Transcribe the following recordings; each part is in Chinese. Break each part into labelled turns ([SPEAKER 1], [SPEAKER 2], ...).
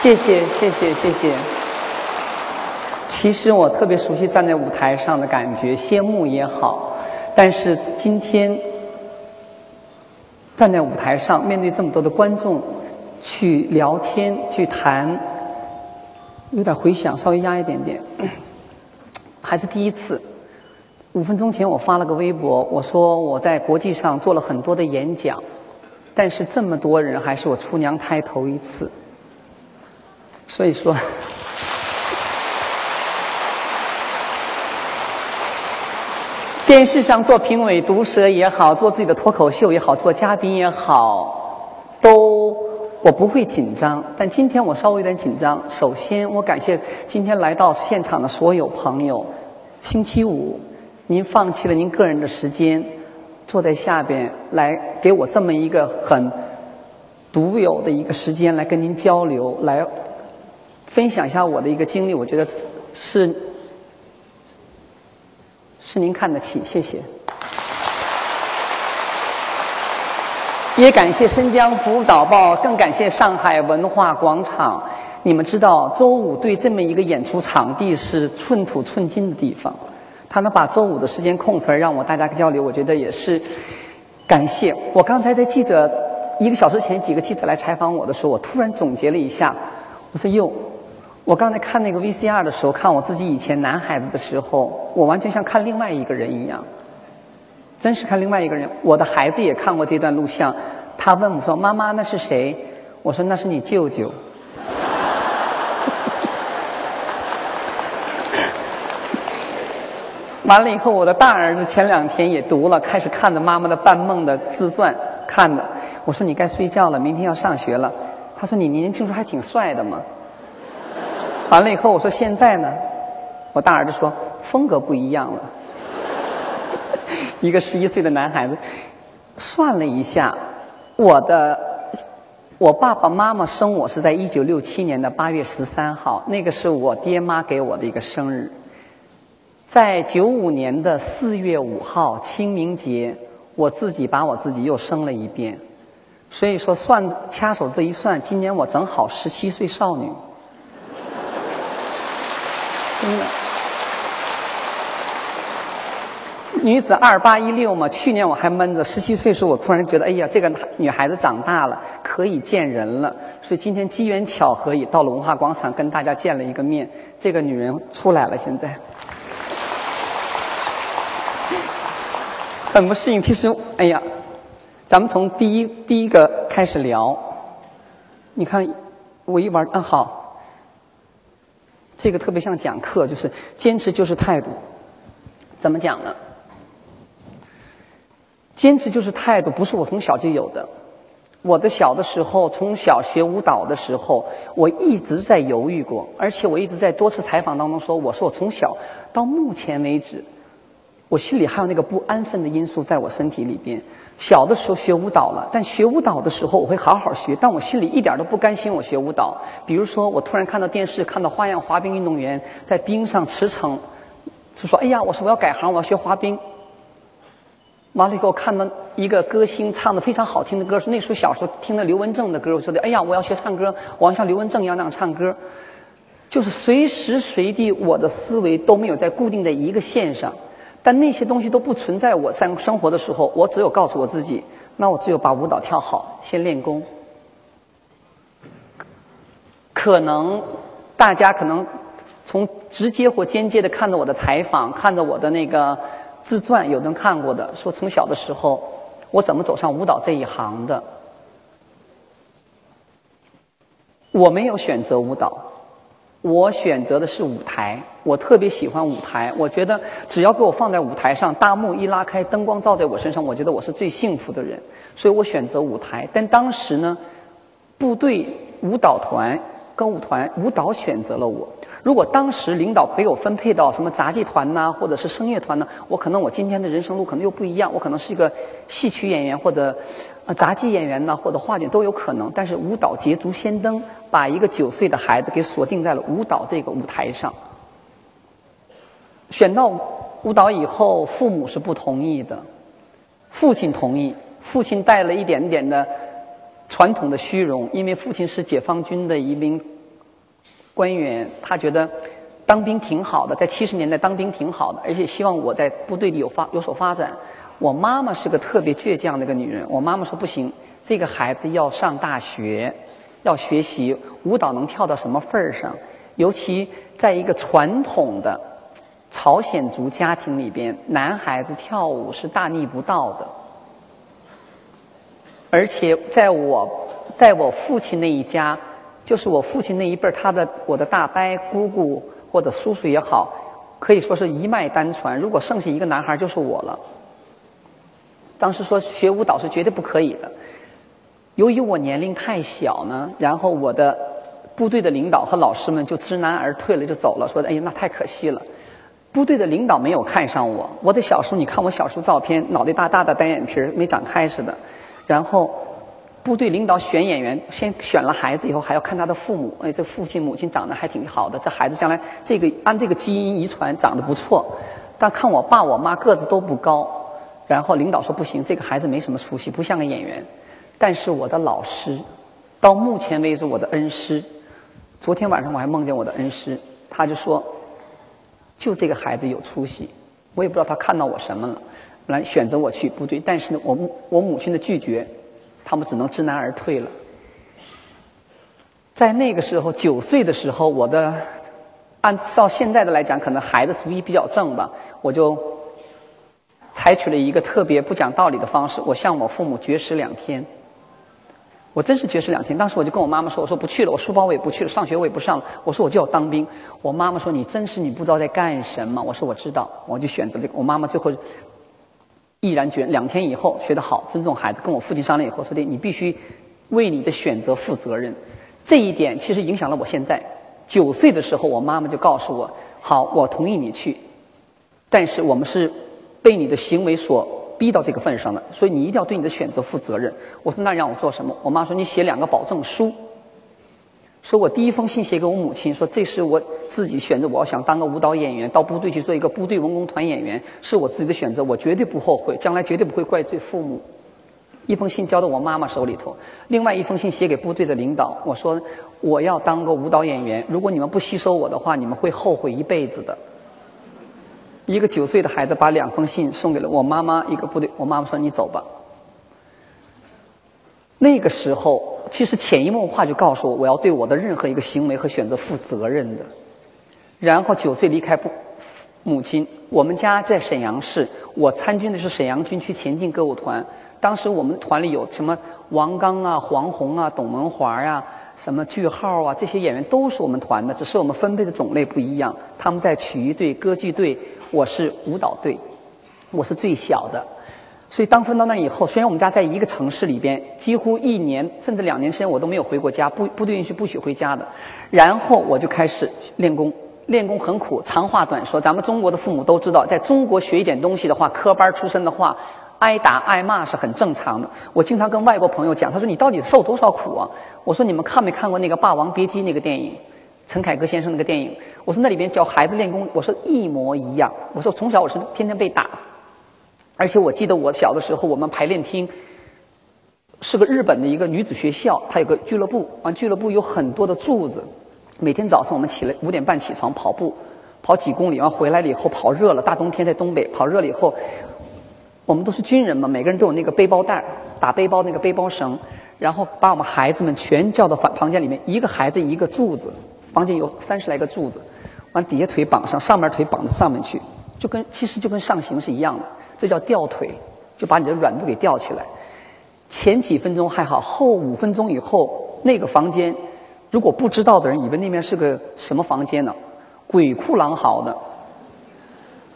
[SPEAKER 1] 谢谢谢谢谢谢。其实我特别熟悉站在舞台上的感觉，谢幕也好，但是今天站在舞台上，面对这么多的观众去聊天去谈，有点回响，稍微压一点点，还是第一次。五分钟前我发了个微博，我说我在国际上做了很多的演讲，但是这么多人还是我出娘胎头一次，所以说。电视上做评委、毒舌也好，做自己的脱口秀也好，做嘉宾也好，都我不会紧张。但今天我稍微有点紧张。首先，我感谢今天来到现场的所有朋友。星期五，您放弃了您个人的时间，坐在下边来给我这么一个很独有的一个时间来跟您交流，来分享一下我的一个经历。我觉得是。是您看得起，谢谢。也感谢申江福导报，更感谢上海文化广场。你们知道，周五对这么一个演出场地是寸土寸金的地方，他能把周五的时间空出来让我大家交流，我觉得也是感谢。我刚才在记者一个小时前，几个记者来采访我的时候，我突然总结了一下，我说哟。我刚才看那个 VCR 的时候，看我自己以前男孩子的时候，我完全像看另外一个人一样，真是看另外一个人。我的孩子也看过这段录像，他问我说：“妈妈，那是谁？”我说：“那是你舅舅。”完了以后，我的大儿子前两天也读了，开始看着妈妈的半梦的自传，看的。我说：“你该睡觉了，明天要上学了。”他说：“你年轻时候还挺帅的嘛。”完了以后，我说现在呢，我大儿子说风格不一样了。一个十一岁的男孩子，算了一下，我的我爸爸妈妈生我是在一九六七年的八月十三号，那个是我爹妈给我的一个生日。在九五年的四月五号清明节，我自己把我自己又生了一遍，所以说算掐手指一算，今年我正好十七岁少女。真的，女子二八一六嘛。去年我还闷着，十七岁时候我突然觉得，哎呀，这个女孩子长大了，可以见人了。所以今天机缘巧合也到了文化广场，跟大家见了一个面。这个女人出来了，现在很不适应。其实，哎呀，咱们从第一第一个开始聊。你看，我一玩，嗯，好。这个特别像讲课，就是坚持就是态度。怎么讲呢？坚持就是态度，不是我从小就有的。我的小的时候，从小学舞蹈的时候，我一直在犹豫过，而且我一直在多次采访当中说，我说我从小到目前为止，我心里还有那个不安分的因素在我身体里边。小的时候学舞蹈了，但学舞蹈的时候我会好好学，但我心里一点都不甘心我学舞蹈。比如说，我突然看到电视，看到花样滑冰运动员在冰上驰骋，就说：“哎呀，我说我要改行，我要学滑冰。”完了以后，看到一个歌星唱的非常好听的歌，是那时候小时候听的刘文正的歌，我说的：“哎呀，我要学唱歌，我要像刘文正一样那样唱歌。”就是随时随地，我的思维都没有在固定在一个线上。但那些东西都不存在。我在生活的时候，我只有告诉我自己，那我只有把舞蹈跳好，先练功。可能大家可能从直接或间接的看着我的采访，看着我的那个自传，有人看过的，说从小的时候我怎么走上舞蹈这一行的。我没有选择舞蹈。我选择的是舞台，我特别喜欢舞台。我觉得只要给我放在舞台上，大幕一拉开，灯光照在我身上，我觉得我是最幸福的人。所以我选择舞台。但当时呢，部队舞蹈团、歌舞团舞蹈选择了我。如果当时领导给我分配到什么杂技团呐，或者是声乐团呢，我可能我今天的人生路可能又不一样。我可能是一个戏曲演员，或者呃杂技演员呢，或者话剧都有可能。但是舞蹈捷足先登。把一个九岁的孩子给锁定在了舞蹈这个舞台上。选到舞蹈以后，父母是不同意的，父亲同意。父亲带了一点点的传统的虚荣，因为父亲是解放军的一名官员，他觉得当兵挺好的，在七十年代当兵挺好的，而且希望我在部队里有发有所发展。我妈妈是个特别倔强的一个女人，我妈妈说不行，这个孩子要上大学，要学习舞蹈能跳到什么份儿上？尤其在一个传统的朝鲜族家庭里边，男孩子跳舞是大逆不道的。而且在我在我父亲那一家，就是我父亲那一辈儿，他的我的大伯、姑姑或者叔叔也好，可以说是一脉单传。如果剩下一个男孩，就是我了。当时说学舞蹈是绝对不可以的。由于我年龄太小呢，然后我的部队的领导和老师们就知难而退了，就走了，说：“哎呀，那太可惜了。”部队的领导没有看上我。我的小时候，你看我小时候照片，脑袋大大的，单眼皮儿没长开似的。然后部队领导选演员，先选了孩子以后，还要看他的父母。哎，这父亲母亲长得还挺好的，这孩子将来这个按这个基因遗传长得不错。但看我爸我妈个子都不高。然后领导说不行，这个孩子没什么出息，不像个演员。但是我的老师，到目前为止我的恩师，昨天晚上我还梦见我的恩师，他就说，就这个孩子有出息。我也不知道他看到我什么了，来选择我去部队。但是呢，我母我母亲的拒绝，他们只能知难而退了。在那个时候，九岁的时候，我的按照现在的来讲，可能孩子主意比较正吧，我就。采取了一个特别不讲道理的方式，我向我父母绝食两天。我真是绝食两天。当时我就跟我妈妈说：“我说不去了，我书包我也不去了，上学我也不上了。我说我就要当兵。”我妈妈说：“你真是你不知道在干什么。”我说：“我知道。”我就选择这个。我妈妈最后毅然决然两天以后学得好，尊重孩子，跟我父亲商量以后说的：“你必须为你的选择负责任。”这一点其实影响了我现在。九岁的时候，我妈妈就告诉我：“好，我同意你去，但是我们是。”被你的行为所逼到这个份上的，所以你一定要对你的选择负责任。我说那让我做什么？我妈说你写两个保证书。说我第一封信写给我母亲，说这是我自己选择，我要想当个舞蹈演员，到部队去做一个部队文工团演员，是我自己的选择，我绝对不后悔，将来绝对不会怪罪父母。一封信交到我妈妈手里头，另外一封信写给部队的领导，我说我要当个舞蹈演员，如果你们不吸收我的话，你们会后悔一辈子的。一个九岁的孩子把两封信送给了我妈妈，一个部队。我妈妈说：“你走吧。”那个时候，其实潜移默化就告诉我，我要对我的任何一个行为和选择负责任的。然后九岁离开部母亲，我们家在沈阳市，我参军的是沈阳军区前进歌舞团。当时我们团里有什么王刚啊、黄宏啊、董文华呀、什么句号啊，这些演员都是我们团的，只是我们分配的种类不一样。他们在曲艺队、歌剧队。我是舞蹈队，我是最小的，所以当分到那以后，虽然我们家在一个城市里边，几乎一年甚至两年时间我都没有回过家，部部队允许不许回家的。然后我就开始练功，练功很苦。长话短说，咱们中国的父母都知道，在中国学一点东西的话，科班出身的话，挨打挨骂是很正常的。我经常跟外国朋友讲，他说你到底受多少苦啊？我说你们看没看过那个《霸王别姬》那个电影？陈凯歌先生那个电影，我说那里边教孩子练功，我说一模一样。我说从小我是天天被打，而且我记得我小的时候，我们排练厅是个日本的一个女子学校，它有个俱乐部，完俱乐部有很多的柱子。每天早上我们起来五点半起床跑步，跑几公里，完回来了以后跑热了，大冬天在东北跑热了以后，我们都是军人嘛，每个人都有那个背包带，打背包那个背包绳，然后把我们孩子们全叫到房房间里面，一个孩子一个柱子。房间有三十来个柱子，往底下腿绑上，上面腿绑到上面去，就跟其实就跟上行是一样的，这叫吊腿，就把你的软度给吊起来。前几分钟还好，后五分钟以后，那个房间，如果不知道的人以为那边是个什么房间呢？鬼哭狼嚎的，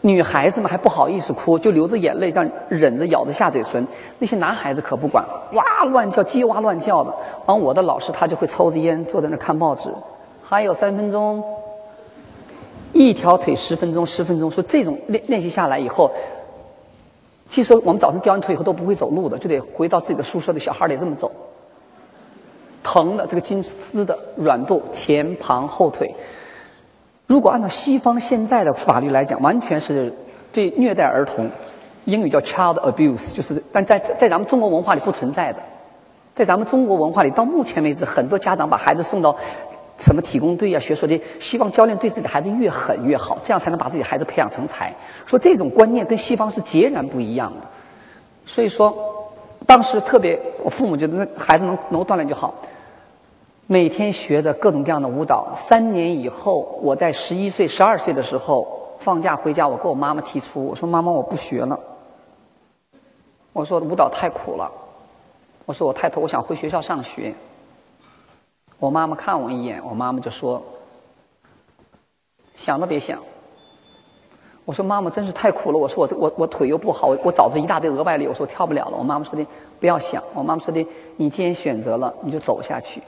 [SPEAKER 1] 女孩子们还不好意思哭，就流着眼泪，这样忍着咬着下嘴唇。那些男孩子可不管，哇乱叫，叽哇乱叫的。完，我的老师他就会抽着烟，坐在那看报纸。还有三分钟，一条腿十分钟，十分钟。说这种练练习下来以后，其实我们早上掉完腿以后都不会走路的，就得回到自己的宿舍的小孩得这么走。疼的这个金丝的软度，前旁后腿。如果按照西方现在的法律来讲，完全是对虐待儿童，英语叫 child abuse，就是但在在咱们中国文化里不存在的。在咱们中国文化里，到目前为止，很多家长把孩子送到。什么体工队啊，学说的，希望教练对自己的孩子越狠越好，这样才能把自己孩子培养成才。说这种观念跟西方是截然不一样的。所以说，当时特别，我父母觉得那孩子能能锻炼就好。每天学的各种各样的舞蹈。三年以后，我在十一岁、十二岁的时候放假回家，我跟我妈妈提出，我说：“妈妈，我不学了。”我说：“舞蹈太苦了。”我说：“我太头，我想回学校上学。”我妈妈看我一眼，我妈妈就说：“想都别想。”我说：“妈妈真是太苦了。”我说：“我我我腿又不好，我我找着一大堆额外力，我说跳不了了。”我妈妈说的：“不要想。”我妈妈说的：“你既然选择了，你就走下去。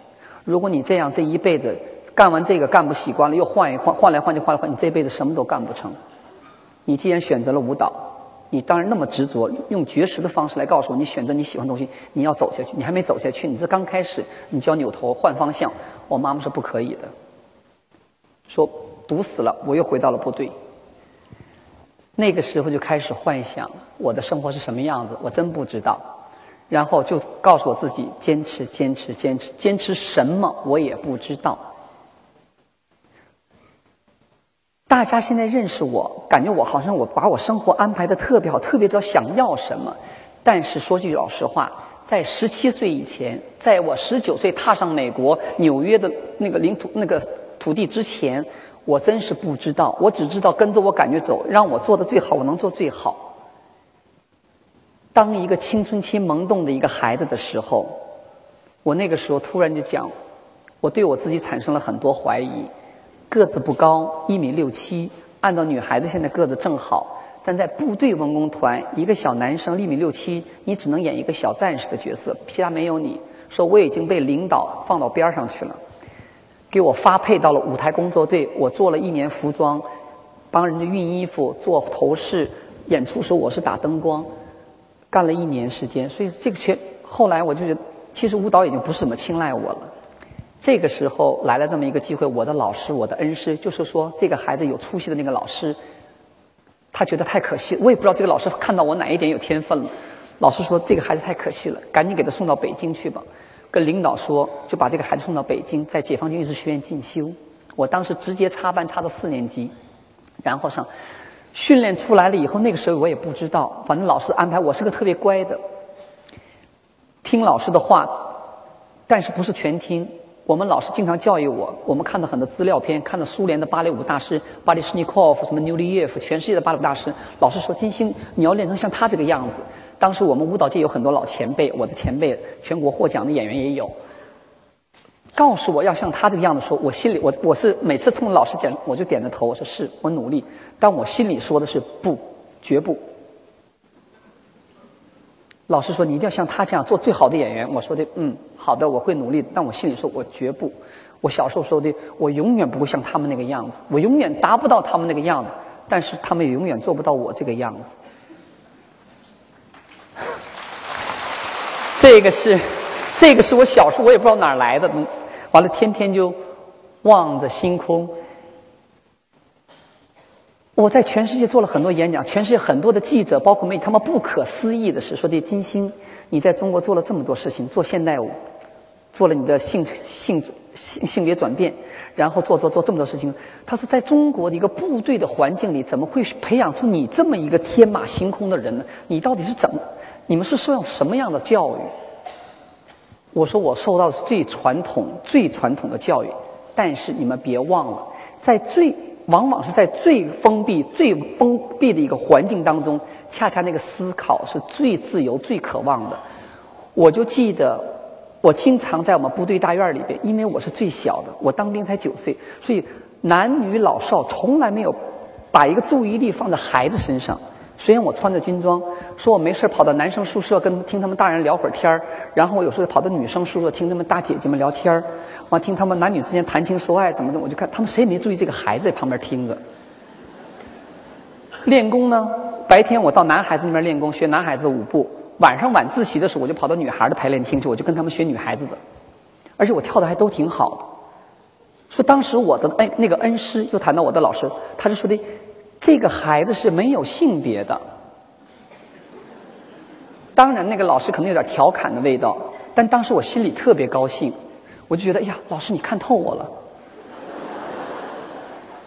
[SPEAKER 1] 如果你这样这一辈子干完这个干不习惯了，又换一换，换来换去换来换，你这辈子什么都干不成。你既然选择了舞蹈，你当然那么执着，用绝食的方式来告诉我，你选择你喜欢的东西，你要走下去。你还没走下去，你这刚开始，你就要扭头换方向。”我妈妈是不可以的，说堵死了，我又回到了部队。那个时候就开始幻想我的生活是什么样子，我真不知道。然后就告诉我自己坚持，坚持，坚持，坚持什么我也不知道。大家现在认识我，感觉我好像我把我生活安排的特别好，特别知道想要什么。但是说句老实话。在十七岁以前，在我十九岁踏上美国纽约的那个领土、那个土地之前，我真是不知道。我只知道跟着我感觉走，让我做的最好，我能做最好。当一个青春期萌动的一个孩子的时候，我那个时候突然就讲，我对我自己产生了很多怀疑。个子不高，一米六七，按照女孩子现在个子正好。但在部队文工团，一个小男生一米六七，你只能演一个小战士的角色，其他没有你。说我已经被领导放到边上去了，给我发配到了舞台工作队，我做了一年服装，帮人家熨衣服、做头饰。演出时我是打灯光，干了一年时间。所以这个全后来我就觉得，其实舞蹈已经不是怎么青睐我了。这个时候来了这么一个机会，我的老师、我的恩师，就是说这个孩子有出息的那个老师。他觉得太可惜，我也不知道这个老师看到我哪一点有天分了。老师说这个孩子太可惜了，赶紧给他送到北京去吧。跟领导说，就把这个孩子送到北京，在解放军艺术学院进修。我当时直接插班插到四年级，然后上训练出来了以后，那个时候我也不知道，反正老师安排我是个特别乖的，听老师的话，但是不是全听。我们老师经常教育我，我们看到很多资料片，看到苏联的芭蕾舞大师巴里什尼科夫、什么纽利耶夫，全世界的芭蕾舞大师。老师说：“金星，你要练成像他这个样子。”当时我们舞蹈界有很多老前辈，我的前辈，全国获奖的演员也有。告诉我要像他这个样子，说我心里我我是每次冲老师讲，我就点着头，我说是我努力，但我心里说的是不，绝不。老师说：“你一定要像他这样做最好的演员。”我说的：“嗯，好的，我会努力。”但我心里说：“我绝不。”我小时候说的：“我永远不会像他们那个样子，我永远达不到他们那个样子。”但是他们也永远做不到我这个样子。这个是，这个是我小时候我也不知道哪儿来的，完了天天就望着星空。我在全世界做了很多演讲，全世界很多的记者，包括媒体，他们不可思议的是说：“的金星，你在中国做了这么多事情，做现代舞，做了你的性性性性别转变，然后做做做这么多事情。”他说：“在中国的一个部队的环境里，怎么会培养出你这么一个天马行空的人呢？你到底是怎么？你们是受到什么样的教育？”我说：“我受到的是最传统、最传统的教育，但是你们别忘了，在最……”往往是在最封闭、最封闭的一个环境当中，恰恰那个思考是最自由、最渴望的。我就记得，我经常在我们部队大院里边，因为我是最小的，我当兵才九岁，所以男女老少从来没有把一个注意力放在孩子身上。虽然我穿着军装，说我没事跑到男生宿舍跟听他们大人聊会儿天儿，然后我有时候跑到女生宿舍听他们大姐姐们聊天儿，完听他们男女之间谈情说爱怎么的，我就看他们谁也没注意这个孩子在旁边听着。练功呢，白天我到男孩子那边练功学男孩子舞步，晚上晚自习的时候我就跑到女孩的排练厅去，我就跟他们学女孩子的，而且我跳的还都挺好的。说当时我的恩那个恩师又谈到我的老师，他就说的。这个孩子是没有性别的，当然那个老师可能有点调侃的味道，但当时我心里特别高兴，我就觉得，哎呀，老师你看透我了，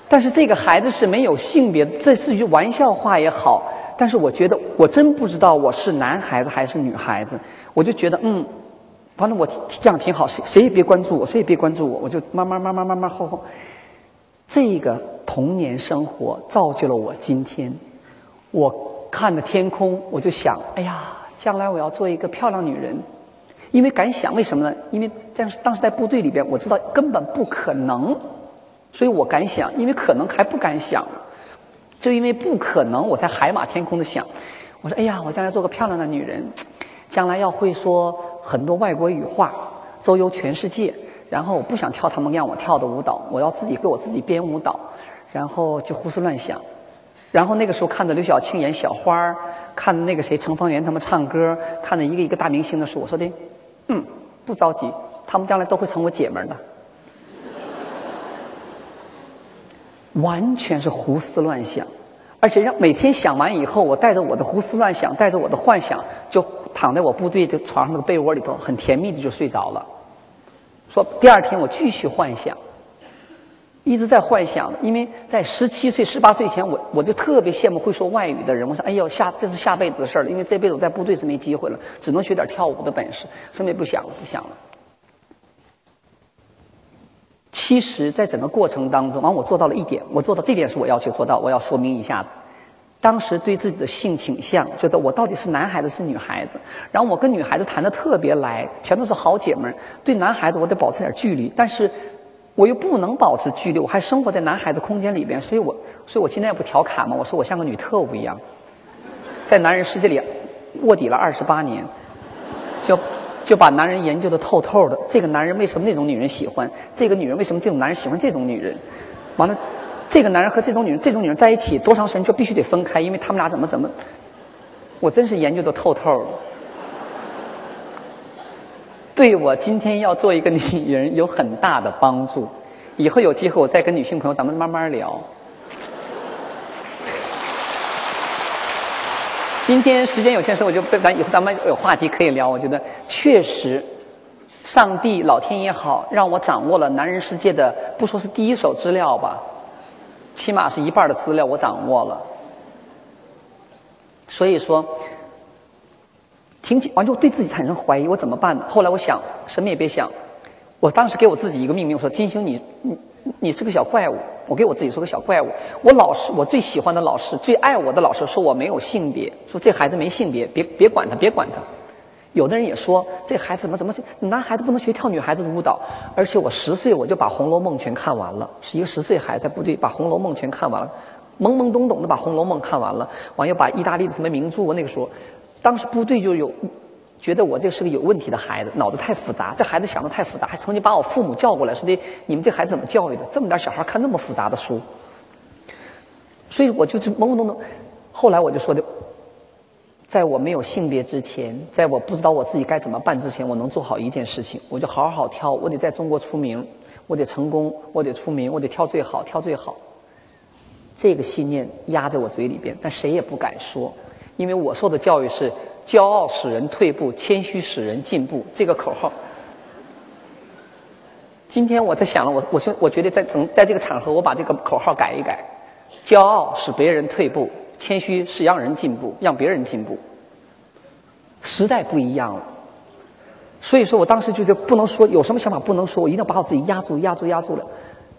[SPEAKER 1] 但是这个孩子是没有性别的，这是一句玩笑话也好。但是我觉得我真不知道我是男孩子还是女孩子，我就觉得嗯，反正我这样挺好，谁谁也别关注我，谁也别关注我，我就慢慢慢慢慢慢后后。这个童年生活造就了我今天。我看着天空，我就想，哎呀，将来我要做一个漂亮女人。因为敢想，为什么呢？因为当时当时在部队里边，我知道根本不可能，所以我敢想。因为可能还不敢想，就因为不可能，我才海马天空的想。我说，哎呀，我将来做个漂亮的女人，将来要会说很多外国语话，周游全世界。然后我不想跳他们让我跳的舞蹈，我要自己给我自己编舞蹈，然后就胡思乱想。然后那个时候看着刘晓庆演小花儿，看那个谁程方圆他们唱歌，看着一个一个大明星的时候，我说的，嗯，不着急，他们将来都会成我姐们儿的。完全是胡思乱想，而且让每天想完以后，我带着我的胡思乱想，带着我的幻想，就躺在我部队的床上那个被窝里头，很甜蜜的就睡着了。说第二天我继续幻想，一直在幻想，因为在十七岁、十八岁前，我我就特别羡慕会说外语的人。我说：“哎呦，下这是下辈子的事儿了，因为这辈子我在部队是没机会了，只能学点跳舞的本事，什么也不想了，不想了。”其实，在整个过程当中，完我做到了一点，我做到这点是我要求做到，我要说明一下子。当时对自己的性倾向，觉得我到底是男孩子是女孩子。然后我跟女孩子谈的特别来，全都是好姐们儿。对男孩子我得保持点距离，但是我又不能保持距离，我还生活在男孩子空间里边，所以我，所以我今天也不调侃嘛，我说我像个女特务一样，在男人世界里卧底了二十八年，就就把男人研究的透透的。这个男人为什么那种女人喜欢？这个女人为什么这种男人喜欢这种女人？完了。这个男人和这种女人，这种女人在一起多长时间就必须得分开，因为他们俩怎么怎么，我真是研究的透透的，对我今天要做一个女人有很大的帮助。以后有机会我再跟女性朋友咱们慢慢聊。今天时间有限，时候我就咱以后咱们有话题可以聊。我觉得确实，上帝老天也好，让我掌握了男人世界的不说是第一手资料吧。起码是一半的资料我掌握了，所以说，听完之后对自己产生怀疑，我怎么办呢？后来我想，什么也别想，我当时给我自己一个命名，我说：“金星，你你你是个小怪物。”我给我自己说个小怪物。我老师，我最喜欢的老师，最爱我的老师说我没有性别，说这孩子没性别，别别管他，别管他。有的人也说这孩子怎么怎么，男孩子不能学跳女孩子的舞蹈。而且我十岁我就把《红楼梦》全看完了，是一个十岁孩子在部队把《红楼梦》全看完了，懵懵懂懂的把《红楼梦》看完了，完又把意大利的什么名著。那个时候，当时部队就有觉得我这是个有问题的孩子，脑子太复杂，这孩子想的太复杂，还曾经把我父母叫过来，说的你们这孩子怎么教育的？这么点小孩看那么复杂的书。所以我就是懵懵懂懂。后来我就说的。在我没有性别之前，在我不知道我自己该怎么办之前，我能做好一件事情，我就好好跳。我得在中国出名，我得成功，我得出名，我得跳最好，跳最好。这个信念压在我嘴里边，但谁也不敢说，因为我受的教育是“骄傲使人退步，谦虚使人进步”这个口号。今天我在想了，我我说，我觉得在整在这个场合，我把这个口号改一改：“骄傲使别人退步。”谦虚是让人进步，让别人进步。时代不一样了，所以说我当时就是不能说有什么想法不能说，我一定要把我自己压住、压住、压住了。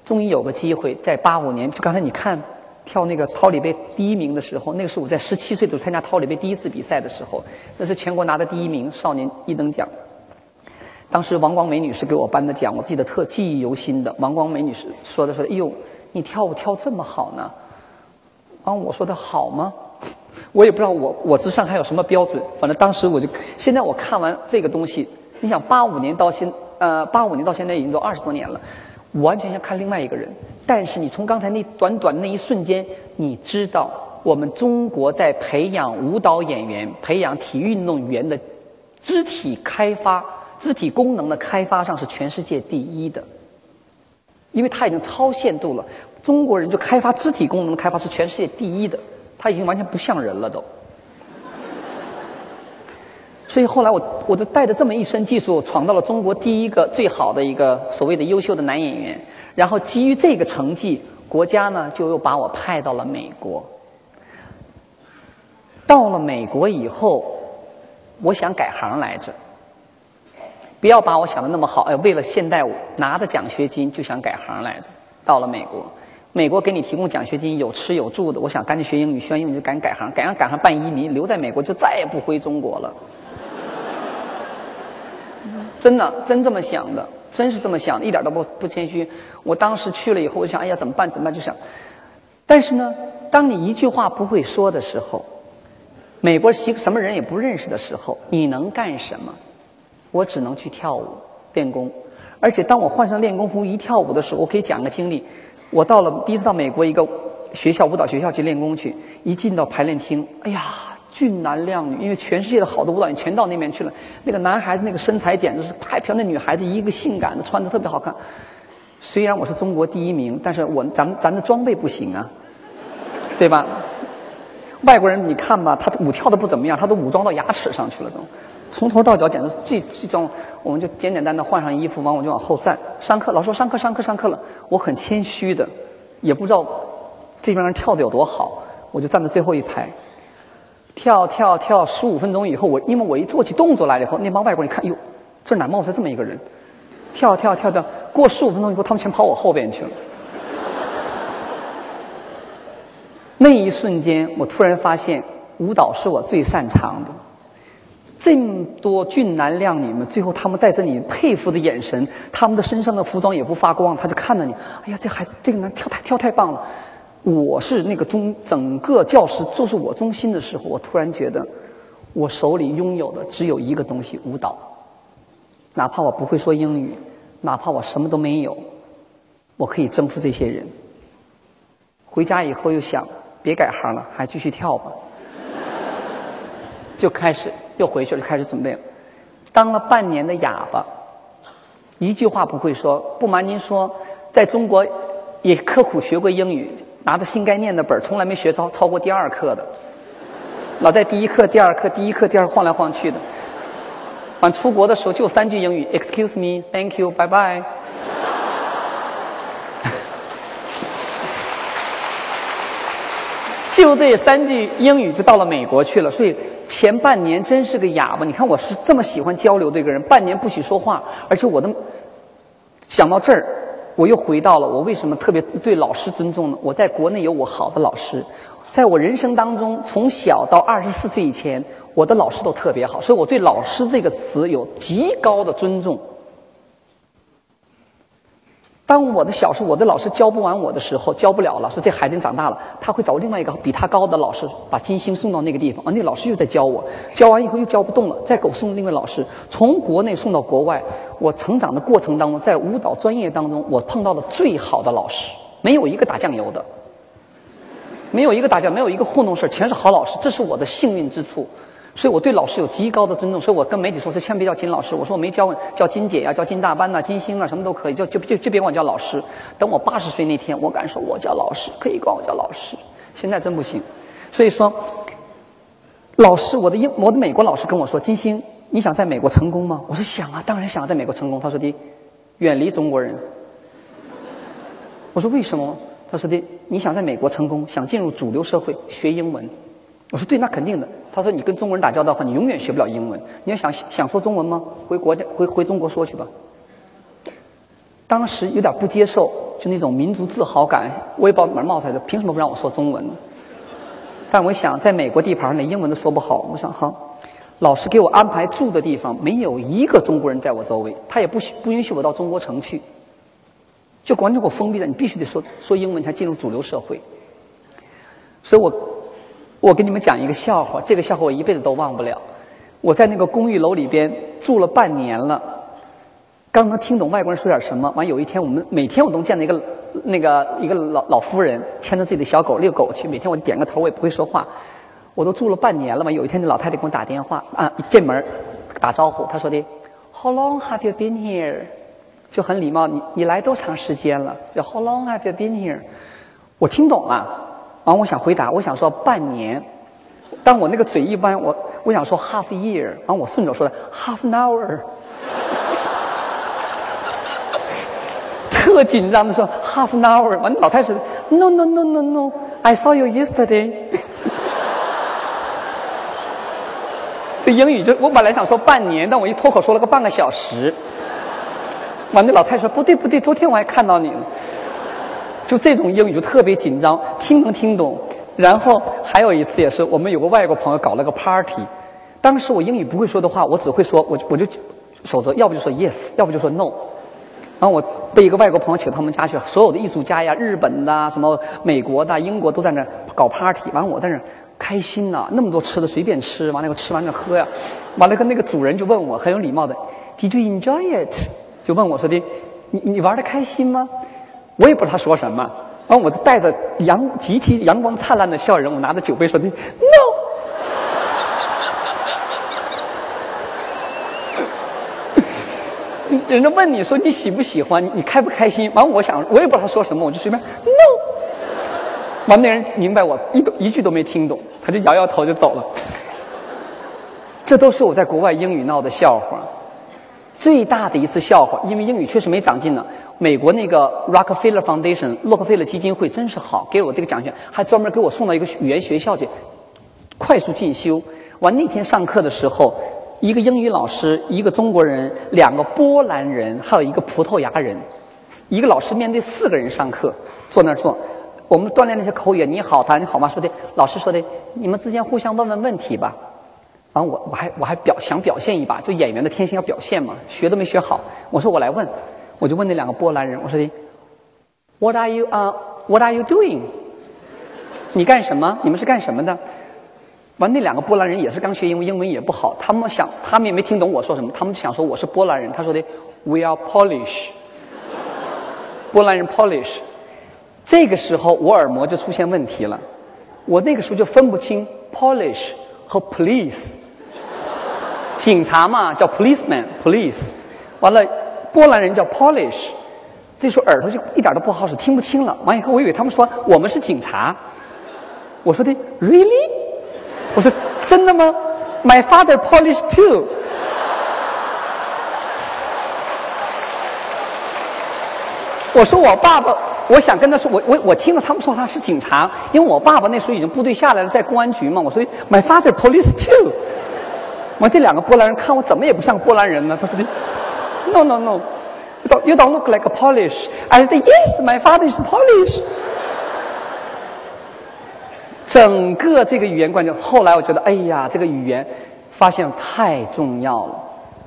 [SPEAKER 1] 终于有个机会，在八五年，就刚才你看跳那个桃李杯第一名的时候，那个是我在十七岁就参加桃李杯第一次比赛的时候，那是全国拿的第一名，少年一等奖。当时王光美女士给我颁的奖，我记得特记忆犹新的。王光美女士说的说的，哎呦，你跳舞跳这么好呢。啊，我说的好吗？我也不知道我我之上还有什么标准。反正当时我就，现在我看完这个东西，你想八五年到现呃八五年到现在已经都二十多年了，完全像看另外一个人。但是你从刚才那短短那一瞬间，你知道我们中国在培养舞蹈演员、培养体育运动员的肢体开发、肢体功能的开发上是全世界第一的，因为它已经超限度了。中国人就开发肢体功能的开发是全世界第一的，他已经完全不像人了都。所以后来我我就带着这么一身技术闯到了中国第一个最好的一个所谓的优秀的男演员，然后基于这个成绩，国家呢就又把我派到了美国。到了美国以后，我想改行来着。不要把我想的那么好，哎，为了现代舞拿着奖学金就想改行来着。到了美国，美国给你提供奖学金，有吃有住的，我想赶紧学英语，学完英语就赶紧改行，改行赶上办移民，留在美国就再也不回中国了。真的，真这么想的，真是这么想的，一点都不不谦虚。我当时去了以后，我想，哎呀，怎么办？怎么办？就想，但是呢，当你一句话不会说的时候。美国西什么人也不认识的时候，你能干什么？我只能去跳舞练功。而且当我换上练功服一跳舞的时候，我可以讲个经历。我到了第一次到美国一个学校舞蹈学校去练功去，一进到排练厅，哎呀，俊男靓女，因为全世界的好多舞蹈员全到那边去了。那个男孩子那个身材简直是太漂亮，那女孩子一个性感的，穿的特别好看。虽然我是中国第一名，但是我咱咱的装备不行啊，对吧？外国人，你看吧，他舞跳的不怎么样，他都武装到牙齿上去了，都从头到脚简直最最装。我们就简简单单换上衣服，完我就往后站。上课，老师说上课上课上课了，我很谦虚的，也不知道这边人跳的有多好，我就站在最后一排，跳跳跳。十五分钟以后，我因为我一做起动作来了以后，那帮外国人看，哟，这哪冒出来这么一个人？跳跳跳跳，过十五分钟以后，他们全跑我后边去了。那一瞬间，我突然发现舞蹈是我最擅长的。这么多俊男靓女们，最后他们带着你佩服的眼神，他们的身上的服装也不发光，他就看着你。哎呀，这孩子，这个男跳太跳太棒了！我是那个中整个教室都是我中心的时候，我突然觉得，我手里拥有的只有一个东西——舞蹈。哪怕我不会说英语，哪怕我什么都没有，我可以征服这些人。回家以后又想。别改行了，还继续跳吧。就开始又回去了，开始准备。当了半年的哑巴，一句话不会说。不瞒您说，在中国也刻苦学过英语，拿着新概念的本从来没学超超过第二课的。老在第一课、第二课、第一课、第二晃来晃去的。完出国的时候就三句英语：Excuse me, Thank you, Bye Bye 就这三句英语就到了美国去了，所以前半年真是个哑巴。你看我是这么喜欢交流的一个人，半年不许说话，而且我的想到这儿，我又回到了我为什么特别对老师尊重呢？我在国内有我好的老师，在我人生当中从小到二十四岁以前，我的老师都特别好，所以我对老师这个词有极高的尊重。当我的小时候，我的老师教不完我的时候，教不了了，说这孩子长大了，他会找另外一个比他高的老师，把金星送到那个地方。啊，那个老师又在教我，教完以后又教不动了，再给我送另外老师。从国内送到国外，我成长的过程当中，在舞蹈专业当中，我碰到的最好的老师，没有一个打酱油的，没有一个打酱，没有一个糊弄事儿全是好老师，这是我的幸运之处。所以我对老师有极高的尊重，所以我跟媒体说：“这千万别叫金老师。”我说：“我没教叫金姐呀，叫金大班呐，金星啊，什么都可以，就就就就别管我叫老师。等我八十岁那天，我敢说我叫老师，可以管我叫老师。现在真不行。所以说，老师，我的英，我的美国老师跟我说：‘金星，你想在美国成功吗？’我说：‘想啊，当然想在美国成功。’他说的：‘远离中国人。’我说：‘为什么？’他说的：‘你想在美国成功，想进入主流社会，学英文。’我说：‘对，那肯定的。’他说：“你跟中国人打交道的话，你永远学不了英文。你要想想说中文吗？回国家回回中国说去吧。”当时有点不接受，就那种民族自豪感，我也不知道哪冒出来的，凭什么不让我说中文呢？但我想，在美国地盘连英文都说不好，我想好，老师给我安排住的地方没有一个中国人在我周围，他也不许不允许我到中国城去，就完全给我封闭了。你必须得说说英文才进入主流社会，所以我。我给你们讲一个笑话，这个笑话我一辈子都忘不了。我在那个公寓楼里边住了半年了，刚刚听懂外国人说点什么。完有一天，我们每天我都见到一个那个一个老老夫人牵着自己的小狗遛狗去。每天我就点个头，我也不会说话。我都住了半年了嘛。有一天，那老太太给我打电话啊，一进门打招呼，她说的 “How long have you been here？” 就很礼貌，你你来多长时间了？叫 “How long have you been here？” 我听懂了。完，我想回答，我想说半年。当我那个嘴一弯，我我想说 half year。完，我顺着说的 half an hour。特紧张的说 half an hour。完，老太太说：“No no no no no, I saw you yesterday。”这英语就我本来想说半年，但我一脱口说了个半个小时。完，那老太太说：“不对不对，昨天我还看到你了。”就这种英语就特别紧张，听能听懂。然后还有一次也是，我们有个外国朋友搞了个 party，当时我英语不会说的话，我只会说，我我就守则，要不就说 yes，要不就说 no。然后我被一个外国朋友请到他们家去，所有的艺术家呀，日本的、什么美国的、英国都在那搞 party。完我在那开心呐，那么多吃的随便吃，完了以后吃完了喝呀。完了跟那个主人就问我很有礼貌的，Did you enjoy it？就问我说的，你你玩的开心吗？我也不知道他说什么。完我就带着阳极其阳光灿烂的笑容，我拿着酒杯说的 No。人家问你说你喜不喜欢，你开不开心？完，我想我也不知道他说什么，我就随便 no。完，那人明白我一一句都没听懂，他就摇摇头就走了。这都是我在国外英语闹的笑话。最大的一次笑话，因为英语确实没长进呢。美国那个 Rockefeller Foundation 洛克菲勒基金会真是好，给我这个奖学金，还专门给我送到一个语言学校去快速进修。完那天上课的时候。一个英语老师，一个中国人，两个波兰人，还有一个葡萄牙人。一个老师面对四个人上课，坐那儿坐。我们锻炼那些口语，你好，他你好吗？说的，老师说的，你们之间互相问问问题吧。完，我我还我还表想表现一把，就演员的天性要表现嘛，学都没学好。我说我来问，我就问那两个波兰人，我说的，What are you 啊？What are you doing？你干什么？你们是干什么的？完，那两个波兰人也是刚学英文，英文也不好。他们想，他们也没听懂我说什么。他们想说我是波兰人。他说的，We are Polish。波兰人 Polish。这个时候我耳膜就出现问题了。我那个时候就分不清 Polish 和 Police。警察嘛叫 Policeman，Police。完了，波兰人叫 Polish。这时候耳朵就一点都不好使，听不清了。完以后我以为他们说我们是警察。我说的 Really？我说真的吗？My father Polish too。我说我爸爸，我想跟他说，我我我听了他们说他是警察，因为我爸爸那时候已经部队下来了，在公安局嘛。我说 My father Police too。完这两个波兰人看我怎么也不像波兰人呢？他说的 No no no，You don't look like a Polish。I said Yes，My father is Polish。整个这个语言关键，后来我觉得，哎呀，这个语言发现太重要了。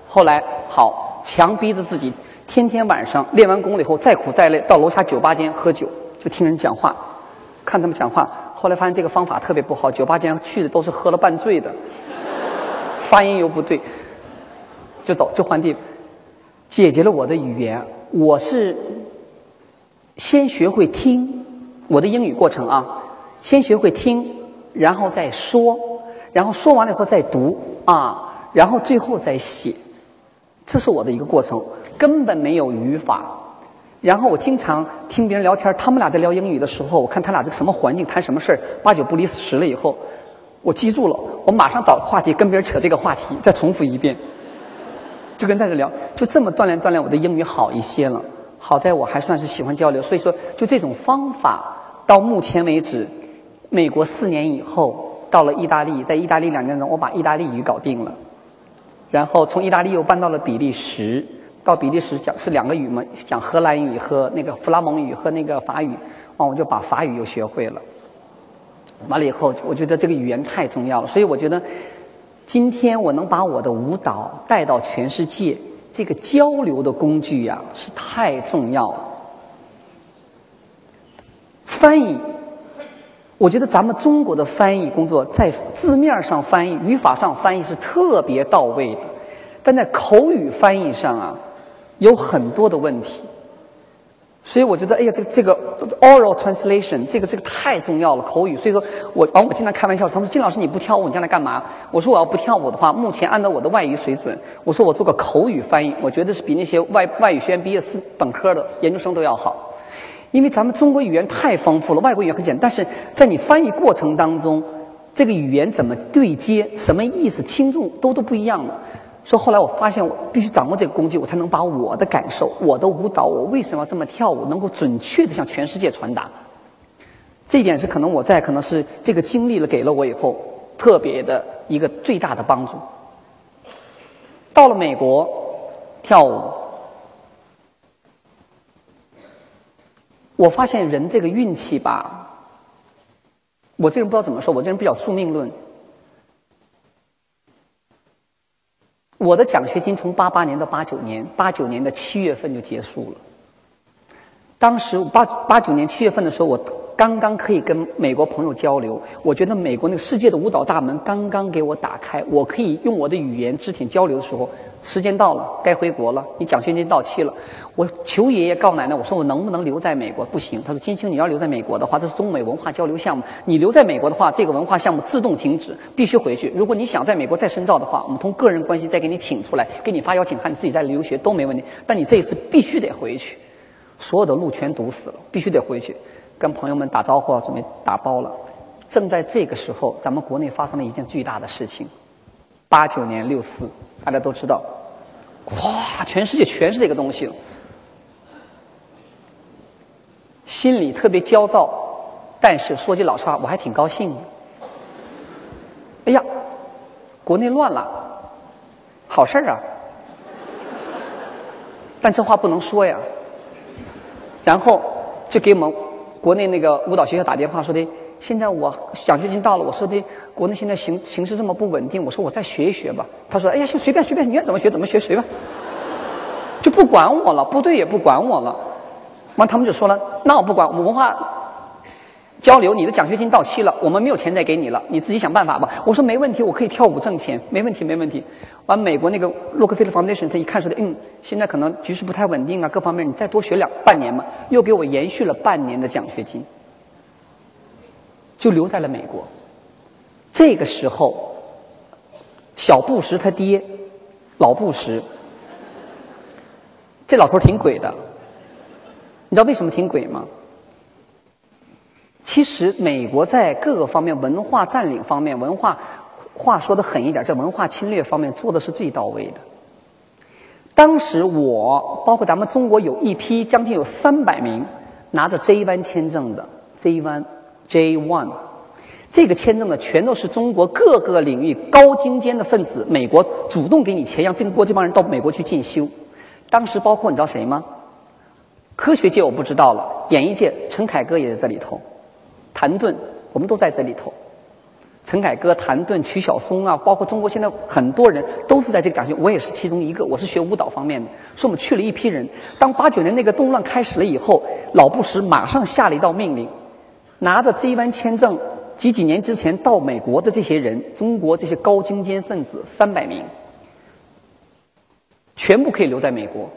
[SPEAKER 1] 后来好强逼着自己，天天晚上练完功了以后，再苦再累，到楼下酒吧间喝酒，就听人讲话，看他们讲话。后来发现这个方法特别不好，酒吧间去的都是喝了半醉的，发音又不对，就走就换地方，解决了我的语言。我是先学会听我的英语过程啊。先学会听，然后再说，然后说完了以后再读啊，然后最后再写，这是我的一个过程，根本没有语法。然后我经常听别人聊天，他们俩在聊英语的时候，我看他俩这个什么环境，谈什么事儿，八九不离十了以后，我记住了，我马上找话题跟别人扯这个话题，再重复一遍，就跟在这聊，就这么锻炼锻炼我的英语好一些了。好在我还算是喜欢交流，所以说就这种方法到目前为止。美国四年以后到了意大利，在意大利两年中，我把意大利语搞定了。然后从意大利又搬到了比利时，到比利时讲是两个语嘛，讲荷兰语和那个弗拉蒙语和那个法语，完我就把法语又学会了。完了以后，我觉得这个语言太重要了，所以我觉得今天我能把我的舞蹈带到全世界，这个交流的工具呀是太重要了。翻译。我觉得咱们中国的翻译工作在字面上翻译、语法上翻译是特别到位的，但在口语翻译上啊，有很多的问题。所以我觉得，哎呀，这个这个 oral translation 这个这个太重要了，口语。所以说我啊，我经常开玩笑，他们说金老师你不跳舞，你将来干嘛？我说我要不跳舞的话，目前按照我的外语水准，我说我做个口语翻译，我觉得是比那些外外语学院毕业四本科的研究生都要好。因为咱们中国语言太丰富了，外国语言很简单，但是在你翻译过程当中，这个语言怎么对接，什么意思，轻重都都不一样的。说后来我发现，我必须掌握这个工具，我才能把我的感受、我的舞蹈、我为什么要这么跳舞，能够准确的向全世界传达。这一点是可能我在可能是这个经历了给了我以后特别的一个最大的帮助。到了美国跳舞，我发现人这个运气吧，我这人不知道怎么说，我这人比较宿命论。我的奖学金从八八年到八九年，八九年的七月份就结束了。当时八八九年七月份的时候，我刚刚可以跟美国朋友交流，我觉得美国那个世界的舞蹈大门刚刚给我打开，我可以用我的语言肢体交流的时候，时间到了，该回国了，你奖学金到期了。我求爷爷告奶奶，我说我能不能留在美国？不行，他说金星你要留在美国的话，这是中美文化交流项目，你留在美国的话，这个文化项目自动停止，必须回去。如果你想在美国再深造的话，我们从个人关系再给你请出来，给你发邀请函，你自己再留学都没问题。但你这一次必须得回去，所有的路全堵死了，必须得回去，跟朋友们打招呼，准备打包了。正在这个时候，咱们国内发生了一件巨大的事情，八九年六四，大家都知道，哇，全世界全是这个东西了。心里特别焦躁，但是说句老实话，我还挺高兴的。哎呀，国内乱了，好事儿啊！但这话不能说呀。然后就给我们国内那个舞蹈学校打电话说的，现在我奖学金到了，我说的国内现在形形势这么不稳定，我说我再学一学吧。他说：“哎呀，行，随便随便，你愿怎么学怎么学，随便。”就不管我了，部队也不管我了。完，他们就说了：“那我不管，我们文化交流，你的奖学金到期了，我们没有钱再给你了，你自己想办法吧。”我说：“没问题，我可以跳舞挣钱，没问题，没问题。”完，美国那个洛克菲勒 Foundation 他一看说的：“嗯，现在可能局势不太稳定啊，各方面你再多学两半年嘛，又给我延续了半年的奖学金，就留在了美国。这个时候，小布什他爹，老布什，这老头挺鬼的。”你知道为什么挺鬼吗？其实美国在各个方面文化占领方面，文化话说的狠一点，在文化侵略方面做的是最到位的。当时我包括咱们中国有一批将近有三百名拿着 J one 签证的 J one J one 这个签证的全都是中国各个领域高精尖的分子，美国主动给你钱，让这过这帮人到美国去进修。当时包括你知道谁吗？科学界我不知道了，演艺界陈凯歌也在这里头，谭盾我们都在这里头，陈凯歌、谭盾、曲晓松啊，包括中国现在很多人都是在这个讲学，我也是其中一个，我是学舞蹈方面的，所以我们去了一批人。当八九年那个动乱开始了以后，老布什马上下了一道命令，拿着 J 湾签证几几年之前到美国的这些人，中国这些高精尖分子三百名，全部可以留在美国。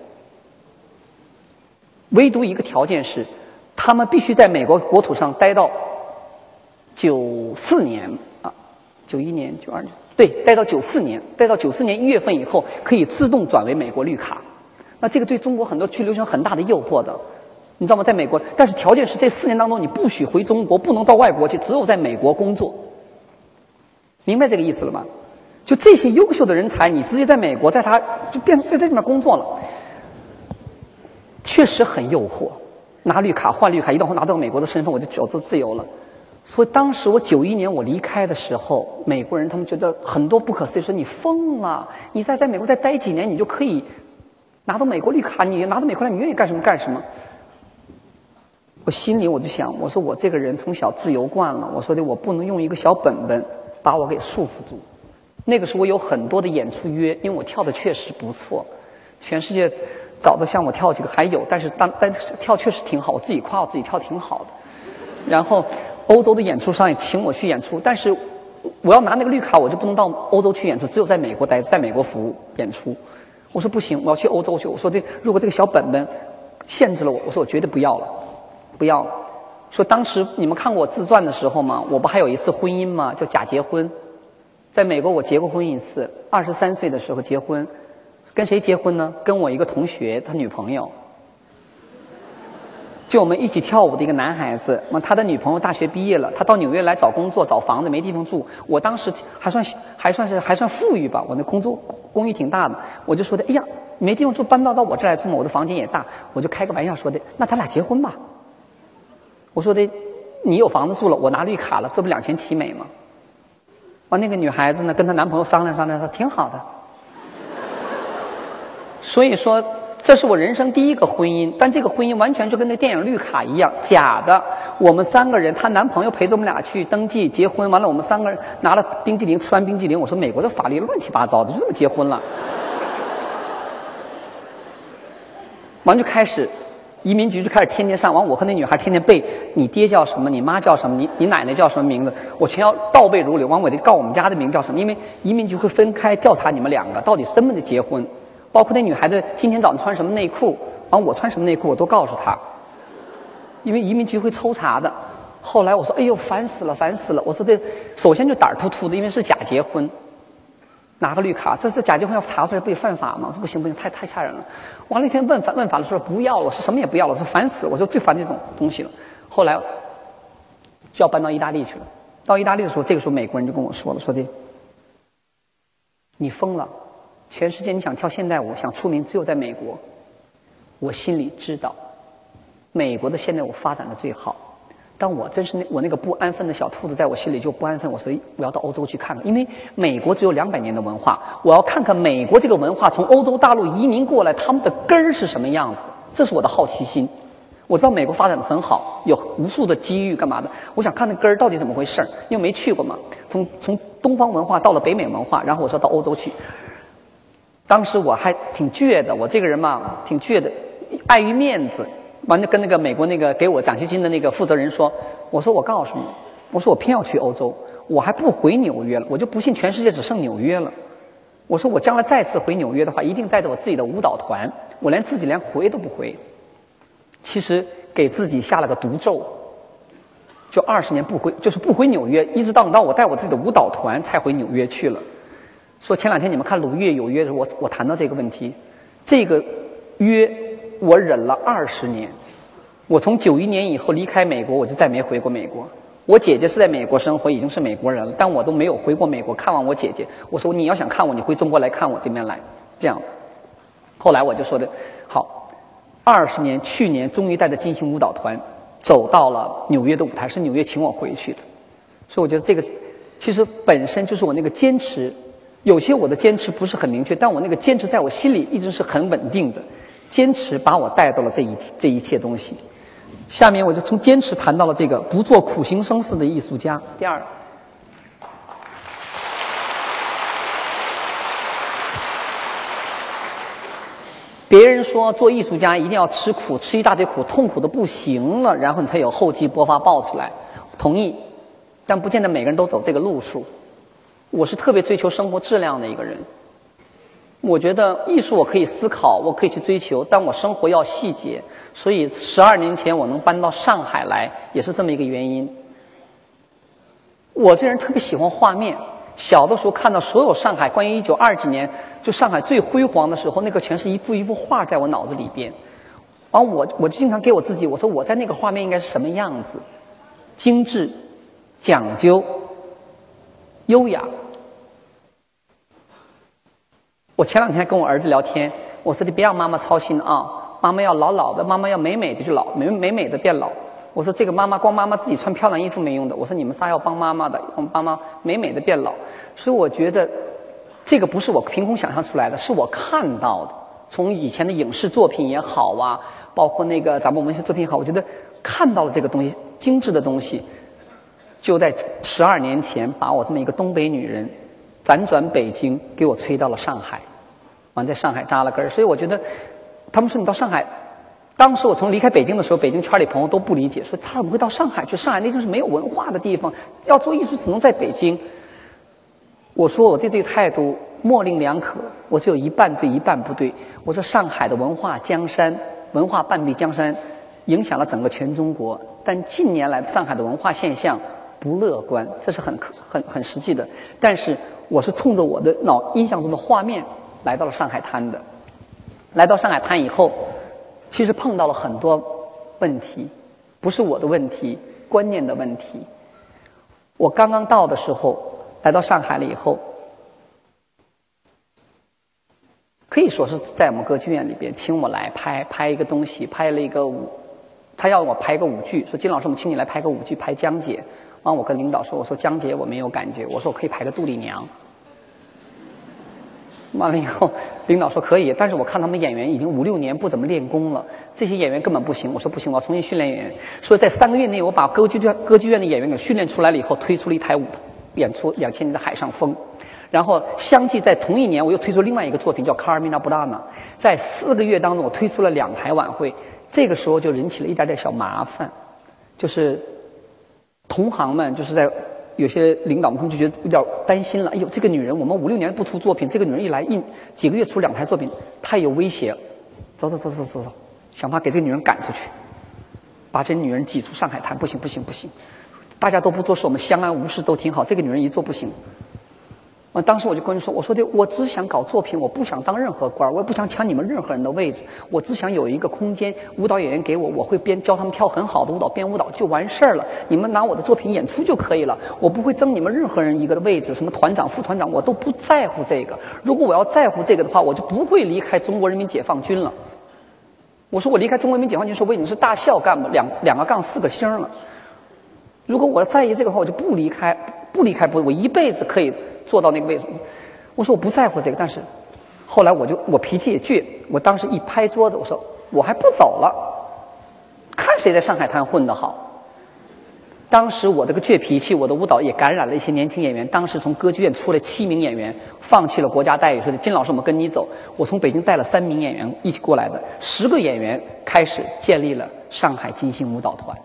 [SPEAKER 1] 唯独一个条件是，他们必须在美国国土上待到九四年啊，九一年、九二年，对，待到九四年，待到九四年一月份以后，可以自动转为美国绿卡。那这个对中国很多去留学生很大的诱惑的，你知道吗？在美国，但是条件是这四年当中你不许回中国，不能到外国去，只有在美国工作。明白这个意思了吗？就这些优秀的人才，你直接在美国，在他就变在这里面工作了。确实很诱惑，拿绿卡换绿卡，一旦我拿到美国的身份，我就走走自由了。所以当时我九一年我离开的时候，美国人他们觉得很多不可思议，说你疯了，你再在美国再待几年，你就可以拿到美国绿卡，你拿到美国来，你愿意干什么干什么。我心里我就想，我说我这个人从小自由惯了，我说的我不能用一个小本本把我给束缚住。那个时候我有很多的演出约，因为我跳的确实不错，全世界。找的像我跳几个还有，但是当但是跳确实挺好，我自己夸我自己跳挺好的。然后欧洲的演出商也请我去演出，但是我要拿那个绿卡，我就不能到欧洲去演出，只有在美国待，在美国服务演出。我说不行，我要去欧洲去。我说这，如果这个小本本限制了我，我说我绝对不要了，不要了。说当时你们看过我自传的时候吗，我不还有一次婚姻吗？叫假结婚，在美国我结过婚一次，二十三岁的时候结婚。跟谁结婚呢？跟我一个同学，他女朋友，就我们一起跳舞的一个男孩子。完，他的女朋友大学毕业了，他到纽约来找工作、找房子，没地方住。我当时还算还算是还算富裕吧，我那工作公寓挺大的。我就说的，哎呀，没地方住，搬到到我这来住嘛。我的房间也大，我就开个玩笑说的，那咱俩结婚吧。我说的，你有房子住了，我拿绿卡了，这不两全其美吗？完，那个女孩子呢，跟她男朋友商量商量，说挺好的。所以说，这是我人生第一个婚姻，但这个婚姻完全就跟那电影绿卡一样，假的。我们三个人，她男朋友陪着我们俩去登记结婚，完了我们三个人拿了冰激凌，吃完冰激凌，我说美国的法律乱七八糟的，就这么结婚了。完就开始，移民局就开始天天上，完我和那女孩天天背，你爹叫什么，你妈叫什么，你你奶奶叫什么名字，我全要倒背如流。完我得告我们家的名叫什么，因为移民局会分开调查你们两个到底是真的结婚。包括那女孩子今天早上穿什么内裤，完我穿什么内裤，我都告诉她，因为移民局会抽查的。后来我说：“哎呦，烦死了，烦死了！”我说：“这首先就胆儿突突的，因为是假结婚，拿个绿卡，这这假结婚要查出来不也犯法吗？不行不行，太太吓人了。”完了，一天问法问法的时候不要了，我说什么也不要了，我说烦死了，我说最烦这种东西了。后来就要搬到意大利去了。到意大利的时候，这个时候美国人就跟我说了：“说的，你疯了。”全世界，你想跳现代舞，想出名，只有在美国。我心里知道，美国的现代舞发展的最好。但我真是那我那个不安分的小兔子，在我心里就不安分。我说我要到欧洲去看看，因为美国只有两百年的文化，我要看看美国这个文化从欧洲大陆移民过来，他们的根儿是什么样子。这是我的好奇心。我知道美国发展的很好，有无数的机遇，干嘛的？我想看那根儿到底怎么回事儿，因为没去过嘛。从从东方文化到了北美文化，然后我说到欧洲去。当时我还挺倔的，我这个人嘛挺倔的，碍于面子，完了跟那个美国那个给我奖学金的那个负责人说：“我说我告诉你，我说我偏要去欧洲，我还不回纽约了，我就不信全世界只剩纽约了。我说我将来再次回纽约的话，一定带着我自己的舞蹈团，我连自己连回都不回。其实给自己下了个毒咒，就二十年不回，就是不回纽约，一直到到我带我自己的舞蹈团才回纽约去了。”说前两天你们看《鲁豫有约》的时候，我我谈到这个问题，这个约我忍了二十年。我从九一年以后离开美国，我就再没回过美国。我姐姐是在美国生活，已经是美国人了，但我都没有回过美国看望我姐姐。我说你要想看我，你回中国来看我这边来，这样。后来我就说的，好，二十年，去年终于带着金星舞蹈团走到了纽约的舞台，是纽约请我回去的。所以我觉得这个其实本身就是我那个坚持。有些我的坚持不是很明确，但我那个坚持在我心里一直是很稳定的。坚持把我带到了这一这一切东西。下面我就从坚持谈到了这个不做苦行僧似的艺术家。第二，别人说做艺术家一定要吃苦，吃一大堆苦，痛苦的不行了，然后你才有厚积薄发爆出来。同意，但不见得每个人都走这个路数。我是特别追求生活质量的一个人。我觉得艺术我可以思考，我可以去追求，但我生活要细节。所以十二年前我能搬到上海来，也是这么一个原因。我这人特别喜欢画面，小的时候看到所有上海关于一九二几年就上海最辉煌的时候，那个全是一幅一幅画在我脑子里边。完我我就经常给我自己我说我在那个画面应该是什么样子，精致、讲究、优雅。我前两天跟我儿子聊天，我说你别让妈妈操心啊，妈妈要老老的，妈妈要美美的就老美美美的变老。我说这个妈妈光妈妈自己穿漂亮衣服没用的，我说你们仨要帮妈妈的，让妈妈美美的变老。所以我觉得这个不是我凭空想象出来的，是我看到的。从以前的影视作品也好啊，包括那个咱们文学作品也好，我觉得看到了这个东西，精致的东西，就在十二年前把我这么一个东北女人。辗转北京，给我吹到了上海，完在上海扎了根儿。所以我觉得，他们说你到上海，当时我从离开北京的时候，北京圈里朋友都不理解，说他怎么会到上海去？上海那就是没有文化的地方，要做艺术只能在北京。我说我对这个态度模棱两可，我只有一半对一半不对。我说上海的文化江山，文化半壁江山，影响了整个全中国。但近年来上海的文化现象不乐观，这是很可很很实际的。但是。我是冲着我的脑印象中的画面来到了上海滩的。来到上海滩以后，其实碰到了很多问题，不是我的问题，观念的问题。我刚刚到的时候，来到上海了以后，可以说是在我们歌剧院里边请我来拍拍一个东西，拍了一个舞他要我拍个舞剧，说金老师，我们请你来拍个舞剧，拍江姐。完，我跟领导说，我说江姐我没有感觉，我说我可以排个杜丽娘。完了以后，领导说可以，但是我看他们演员已经五六年不怎么练功了，这些演员根本不行。我说不行，我要重新训练演员。说在三个月内，我把歌剧院歌剧院的演员给训练出来了以后，推出了一台舞演出两千年的《海上风》。然后相继在同一年，我又推出另外一个作品叫《卡尔米娜布拉娜》。在四个月当中，我推出了两台晚会。这个时候就引起了一点点小麻烦，就是同行们就是在。有些领导们他们就觉得有点担心了。哎呦，这个女人，我们五六年不出作品，这个女人一来一几个月出两台作品，太有威胁。走走走走走走，想办法给这个女人赶出去，把这女人挤出上海滩。不行不行不行，大家都不做事，我们相安无事都挺好。这个女人一做不行。我当时我就跟人说：“我说的，我只想搞作品，我不想当任何官儿，我也不想抢你们任何人的位置，我只想有一个空间，舞蹈演员给我，我会编教他们跳很好的舞蹈，编舞蹈就完事儿了。你们拿我的作品演出就可以了，我不会争你们任何人一个的位置，什么团长、副团长，我都不在乎这个。如果我要在乎这个的话，我就不会离开中国人民解放军了。我说我离开中国人民解放军，说我已经是大校干部，两两个杠四个星了。如果我在意这个话，我就不离开，不离开不，我一辈子可以。”坐到那个位置，我说我不在乎这个，但是后来我就我脾气也倔，我当时一拍桌子，我说我还不走了，看谁在上海滩混得好。当时我这个倔脾气，我的舞蹈也感染了一些年轻演员。当时从歌剧院出来七名演员，放弃了国家待遇，说的金老师，我们跟你走。我从北京带了三名演员一起过来的，十个演员开始建立了上海金星舞蹈团。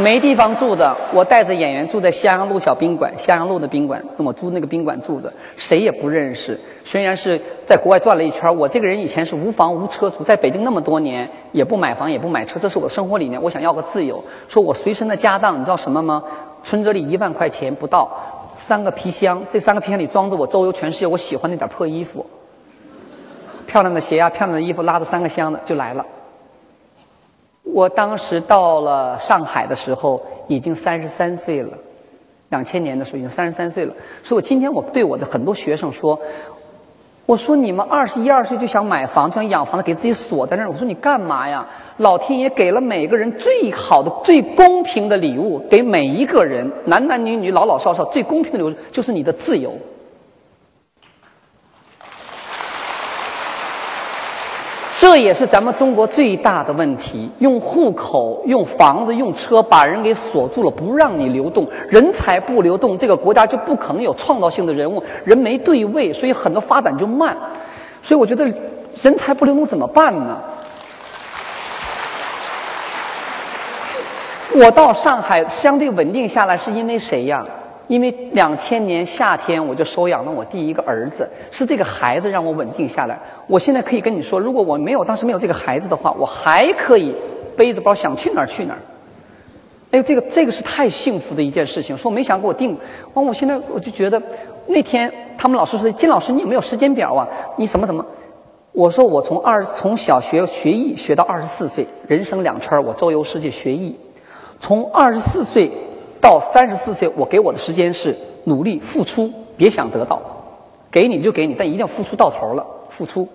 [SPEAKER 1] 没地方住的，我带着演员住在襄阳路小宾馆，襄阳路的宾馆，跟我租那个宾馆住着，谁也不认识。虽然是在国外转了一圈，我这个人以前是无房无车，住在北京那么多年，也不买房也不买车，这是我的生活理念。我想要个自由，说我随身的家当，你知道什么吗？存折里一万块钱不到，三个皮箱，这三个皮箱里装着我周游全世界我喜欢那点破衣服，漂亮的鞋呀，漂亮的衣服，拉着三个箱子就来了。我当时到了上海的时候，已经三十三岁了。两千年的时候已经三十三岁了。所以我今天我对我的很多学生说：“我说你们二十一二岁就想买房，就想养房子，给自己锁在那儿。我说你干嘛呀？老天爷给了每个人最好的、最公平的礼物，给每一个人，男男女女、老老少少，最公平的礼物就是你的自由。”这也是咱们中国最大的问题：用户口、用房子、用车把人给锁住了，不让你流动。人才不流动，这个国家就不可能有创造性的人物。人没对位，所以很多发展就慢。所以我觉得，人才不流动怎么办呢？我到上海相对稳定下来，是因为谁呀？因为两千年夏天我就收养了我第一个儿子，是这个孩子让我稳定下来。我现在可以跟你说，如果我没有当时没有这个孩子的话，我还可以背着包想去哪儿去哪儿。哎呦，这个这个是太幸福的一件事情。说没想给我定，完我现在我就觉得，那天他们老师说金老师你有没有时间表啊？你什么什么？我说我从二从小学学艺学到二十四岁，人生两圈我周游世界学艺，从二十四岁。到三十四岁，我给我的时间是努力付出，别想得到，给你就给你，但一定要付出到头了。付出。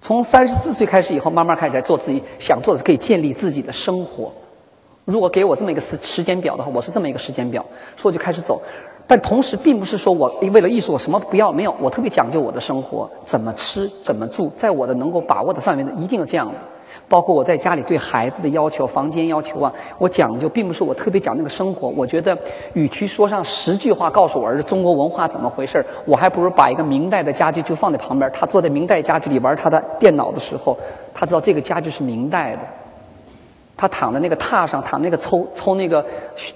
[SPEAKER 1] 从三十四岁开始以后，慢慢开始在做自己想做的，可以建立自己的生活。如果给我这么一个时时间表的话，我是这么一个时间表，所以我就开始走。但同时，并不是说我为了艺术我什么不要，没有，我特别讲究我的生活，怎么吃，怎么住，在我的能够把握的范围内，一定要这样的。包括我在家里对孩子的要求、房间要求啊，我讲究并不是我特别讲那个生活。我觉得，与其说上十句话告诉我儿子中国文化怎么回事，我还不如把一个明代的家具就放在旁边。他坐在明代家具里玩他的电脑的时候，他知道这个家具是明代的。他躺在那个榻上，躺那个抽抽那个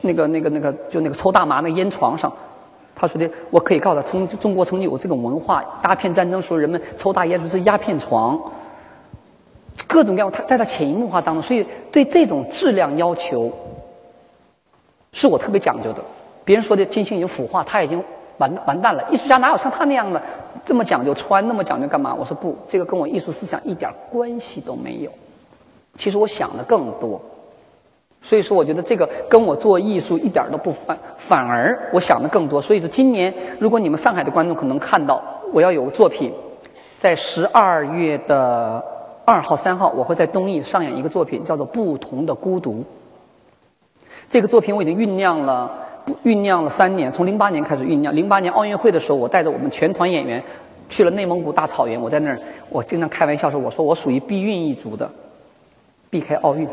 [SPEAKER 1] 那个那个那个就那个抽大麻那烟床上，他说的我可以告诉他，从中国曾经有这种文化。鸦片战争时候，人们抽大烟就是鸦片床。各种各样，他在他潜移默化当中，所以对这种质量要求，是我特别讲究的。别人说的金星已经腐化，他已经完完蛋了。艺术家哪有像他那样的这么讲究穿，那么讲究干嘛？我说不，这个跟我艺术思想一点关系都没有。其实我想的更多，所以说我觉得这个跟我做艺术一点都不反，反而我想的更多。所以说今年如果你们上海的观众可能看到，我要有个作品。在十二月的二号、三号，我会在东艺上演一个作品，叫做《不同的孤独》。这个作品我已经酝酿了，酝酿了三年，从零八年开始酝酿。零八年奥运会的时候，我带着我们全团演员去了内蒙古大草原。我在那儿，我经常开玩笑说：“我说我属于避孕一族的，避开奥运。”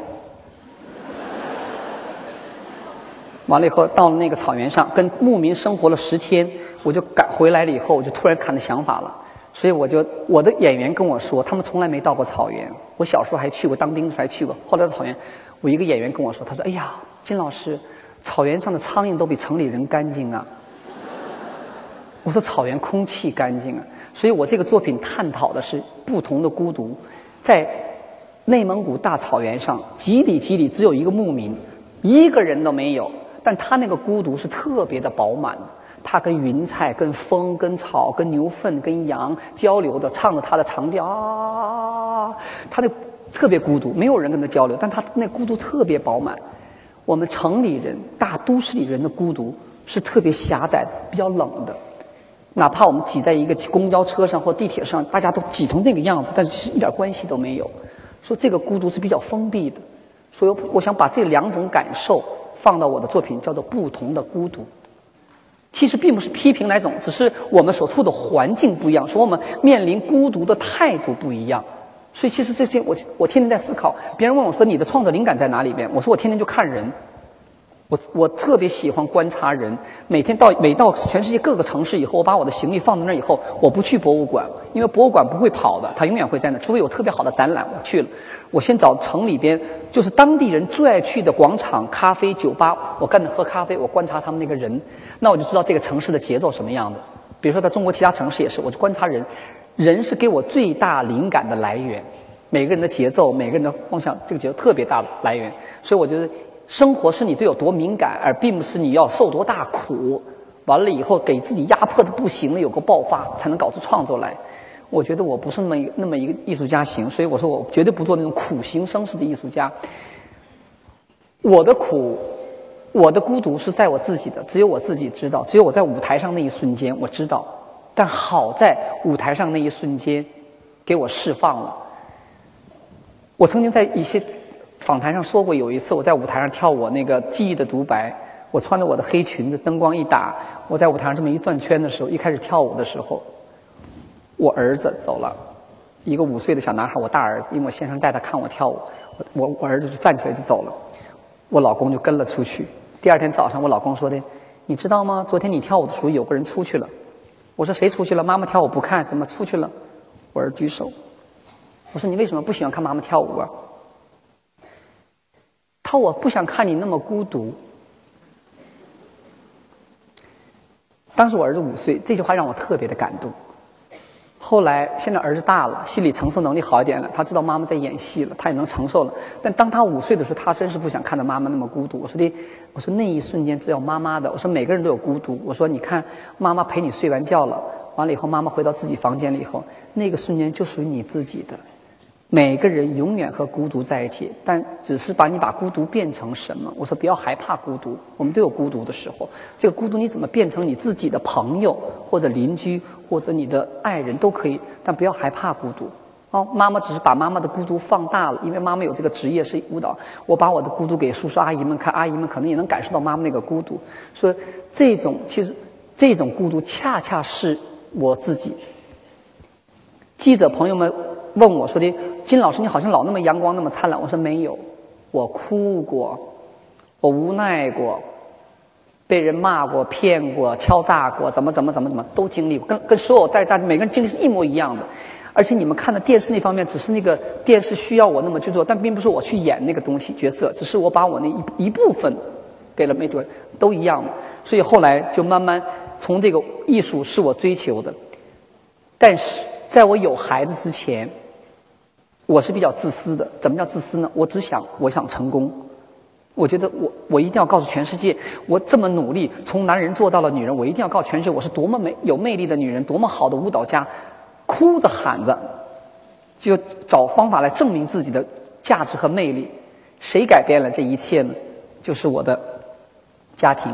[SPEAKER 1] 完了以后，到了那个草原上，跟牧民生活了十天，我就赶回来了以后，我就突然看到想法了。所以我就我的演员跟我说，他们从来没到过草原。我小时候还去过，当兵的时候还去过。后来到草原，我一个演员跟我说，他说：“哎呀，金老师，草原上的苍蝇都比城里人干净啊。”我说：“草原空气干净啊。”所以我这个作品探讨的是不同的孤独，在内蒙古大草原上，几里几里只有一个牧民，一个人都没有，但他那个孤独是特别的饱满。他跟云彩、跟风、跟草、跟牛粪、跟羊交流的，唱着他的长调啊，他那特别孤独，没有人跟他交流，但他那孤独特别饱满。我们城里人、大都市里人的孤独是特别狭窄的，比较冷的。哪怕我们挤在一个公交车上或地铁上，大家都挤成那个样子，但是一点关系都没有。说这个孤独是比较封闭的，所以我想把这两种感受放到我的作品，叫做不同的孤独。其实并不是批评哪种，只是我们所处的环境不一样，说我们面临孤独的态度不一样。所以其实这些我我天天在思考。别人问我说你的创作灵感在哪里边？我说我天天就看人。我我特别喜欢观察人。每天到每到全世界各个城市以后，我把我的行李放在那儿以后，我不去博物馆，因为博物馆不会跑的，它永远会在那，除非有特别好的展览，我去了。我先找城里边就是当地人最爱去的广场、咖啡酒吧，我干着喝咖啡，我观察他们那个人，那我就知道这个城市的节奏什么样的。比如说在中国其他城市也是，我就观察人，人是给我最大灵感的来源。每个人的节奏，每个人的方向，这个节奏特别大的来源。所以我觉得，生活是你对有多敏感，而并不是你要受多大苦，完了以后给自己压迫的不行了，有个爆发才能搞出创作来。我觉得我不是那么一那么一个艺术家型，所以我说我绝对不做那种苦行僧式的艺术家。我的苦，我的孤独是在我自己的，只有我自己知道，只有我在舞台上那一瞬间我知道。但好在舞台上那一瞬间，给我释放了。我曾经在一些访谈上说过，有一次我在舞台上跳我那个记忆的独白，我穿着我的黑裙子，灯光一打，我在舞台上这么一转圈的时候，一开始跳舞的时候。我儿子走了，一个五岁的小男孩，我大儿子，因为我先生带他看我跳舞，我我儿子就站起来就走了，我老公就跟了出去。第二天早上，我老公说的，你知道吗？昨天你跳舞的时候，有个人出去了。我说谁出去了？妈妈跳舞不看，怎么出去了？我儿举手。我说你为什么不喜欢看妈妈跳舞啊？他我不想看你那么孤独。当时我儿子五岁，这句话让我特别的感动。后来，现在儿子大了，心理承受能力好一点了，他知道妈妈在演戏了，他也能承受了。但当他五岁的时候，他真是不想看到妈妈那么孤独。我说的，我说那一瞬间只有妈妈的。我说每个人都有孤独。我说你看，妈妈陪你睡完觉了，完了以后，妈妈回到自己房间里以后，那个瞬间就属于你自己的。每个人永远和孤独在一起，但只是把你把孤独变成什么？我说不要害怕孤独，我们都有孤独的时候。这个孤独你怎么变成你自己的朋友或者邻居或者你的爱人都可以，但不要害怕孤独。哦，妈妈只是把妈妈的孤独放大了，因为妈妈有这个职业是舞蹈。我把我的孤独给叔叔阿姨们看，阿姨们可能也能感受到妈妈那个孤独。说这种其实这种孤独恰恰是我自己。记者朋友们。问我说的金老师，你好像老那么阳光，那么灿烂。我说没有，我哭过，我无奈过，被人骂过、骗过、敲诈过，怎么怎么怎么怎么都经历过，跟跟所有带大家每个人经历是一模一样的。而且你们看的电视那方面，只是那个电视需要我那么去做，但并不是我去演那个东西角色，只是我把我那一一部分给了媒体，都一样。所以后来就慢慢从这个艺术是我追求的，但是在我有孩子之前。我是比较自私的，怎么叫自私呢？我只想我想成功，我觉得我我一定要告诉全世界，我这么努力从男人做到了女人，我一定要告诉全世界我是多么美有魅力的女人，多么好的舞蹈家，哭着喊着，就找方法来证明自己的价值和魅力。谁改变了这一切呢？就是我的家庭。